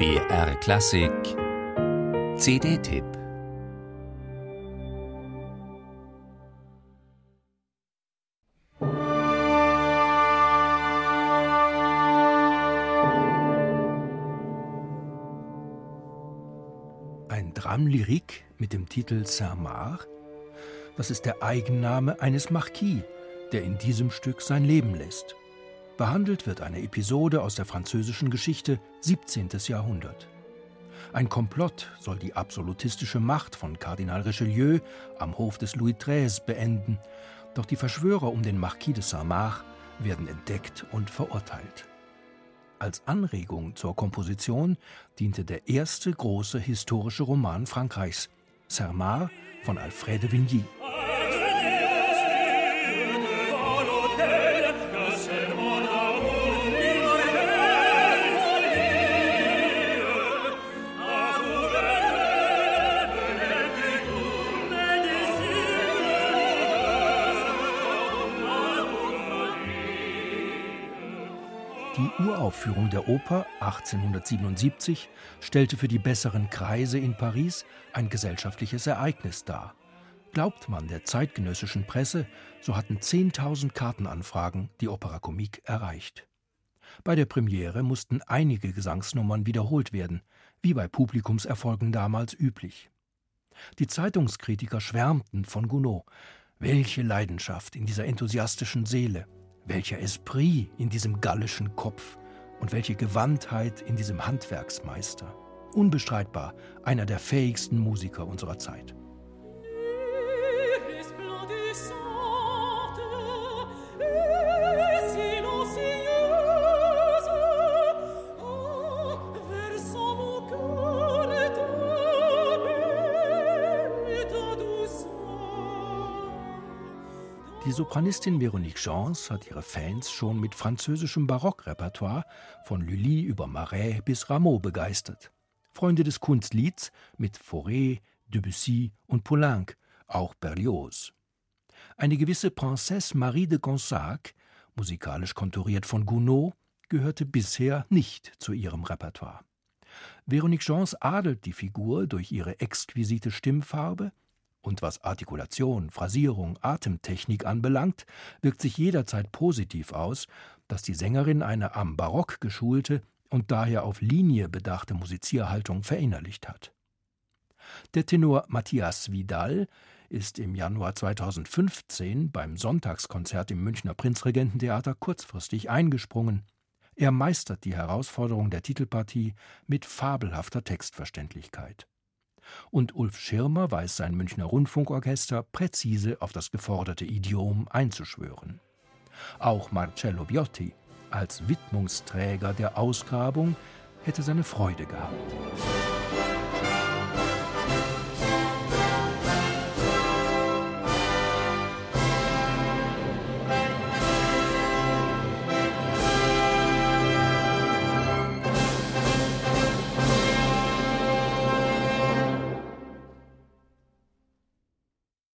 BR Klassik. CD-Tipp Ein Drame-Lyrique mit dem Titel Saint-Marc, das ist der Eigenname eines Marquis, der in diesem Stück sein Leben lässt. Behandelt wird eine Episode aus der französischen Geschichte 17. Jahrhundert. Ein Komplott soll die absolutistische Macht von Kardinal Richelieu am Hof des Louis XIII beenden, doch die Verschwörer um den Marquis de Saint-Marc werden entdeckt und verurteilt. Als Anregung zur Komposition diente der erste große historische Roman Frankreichs, Saint-Marc von Alfred de Vigny. Die Uraufführung der Oper 1877 stellte für die besseren Kreise in Paris ein gesellschaftliches Ereignis dar. Glaubt man der zeitgenössischen Presse, so hatten 10.000 Kartenanfragen die Opera Comique erreicht. Bei der Premiere mussten einige Gesangsnummern wiederholt werden, wie bei Publikumserfolgen damals üblich. Die Zeitungskritiker schwärmten von Gounod. Welche Leidenschaft in dieser enthusiastischen Seele! Welcher Esprit in diesem gallischen Kopf und welche Gewandtheit in diesem Handwerksmeister. Unbestreitbar einer der fähigsten Musiker unserer Zeit. Die Sopranistin Veronique Jans hat ihre Fans schon mit französischem Barockrepertoire von Lully über Marais bis Rameau begeistert. Freunde des Kunstlieds mit Fauré, Debussy und Poulenc, auch Berlioz. Eine gewisse Princesse Marie de Gonzague, musikalisch konturiert von Gounod, gehörte bisher nicht zu ihrem Repertoire. Veronique Jans adelt die Figur durch ihre exquisite Stimmfarbe, und was Artikulation, Phrasierung, Atemtechnik anbelangt, wirkt sich jederzeit positiv aus, dass die Sängerin eine am Barock geschulte und daher auf Linie bedachte Musizierhaltung verinnerlicht hat. Der Tenor Matthias Vidal ist im Januar 2015 beim Sonntagskonzert im Münchner Prinzregententheater kurzfristig eingesprungen. Er meistert die Herausforderung der Titelpartie mit fabelhafter Textverständlichkeit und Ulf Schirmer weiß sein Münchner Rundfunkorchester präzise auf das geforderte Idiom einzuschwören. Auch Marcello Biotti als Widmungsträger der Ausgrabung hätte seine Freude gehabt.